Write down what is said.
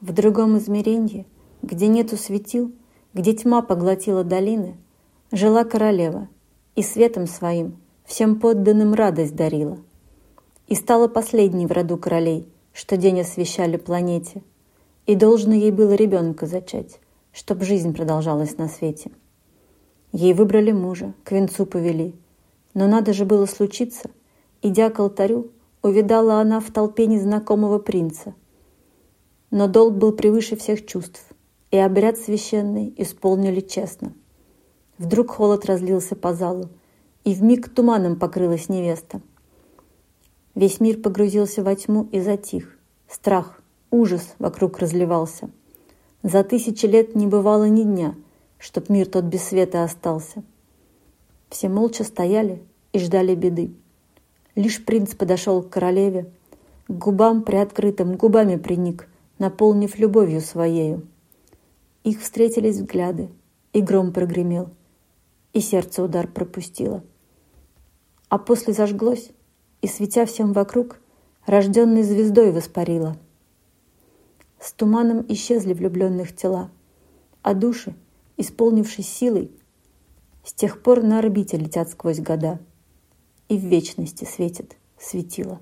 В другом измеренье, где нету светил, где тьма поглотила долины, жила королева и светом своим всем подданным радость дарила. И стала последней в роду королей, что день освещали планете, и должно ей было ребенка зачать, чтоб жизнь продолжалась на свете. Ей выбрали мужа, к венцу повели, но надо же было случиться, идя к алтарю, увидала она в толпе незнакомого принца. Но долг был превыше всех чувств, и обряд священный исполнили честно. Вдруг холод разлился по залу, и в миг туманом покрылась невеста. Весь мир погрузился во тьму и затих. Страх, ужас вокруг разливался. За тысячи лет не бывало ни дня, чтоб мир тот без света остался. Все молча стояли и ждали беды. Лишь принц подошел к королеве, к губам приоткрытым губами приник, наполнив любовью своею. Их встретились взгляды, и гром прогремел, и сердце удар пропустило. А после зажглось, и, светя всем вокруг, рожденной звездой воспарило. С туманом исчезли влюбленных тела, а души, исполнившись силой, с тех пор на орбите летят сквозь года, и в вечности светит светило.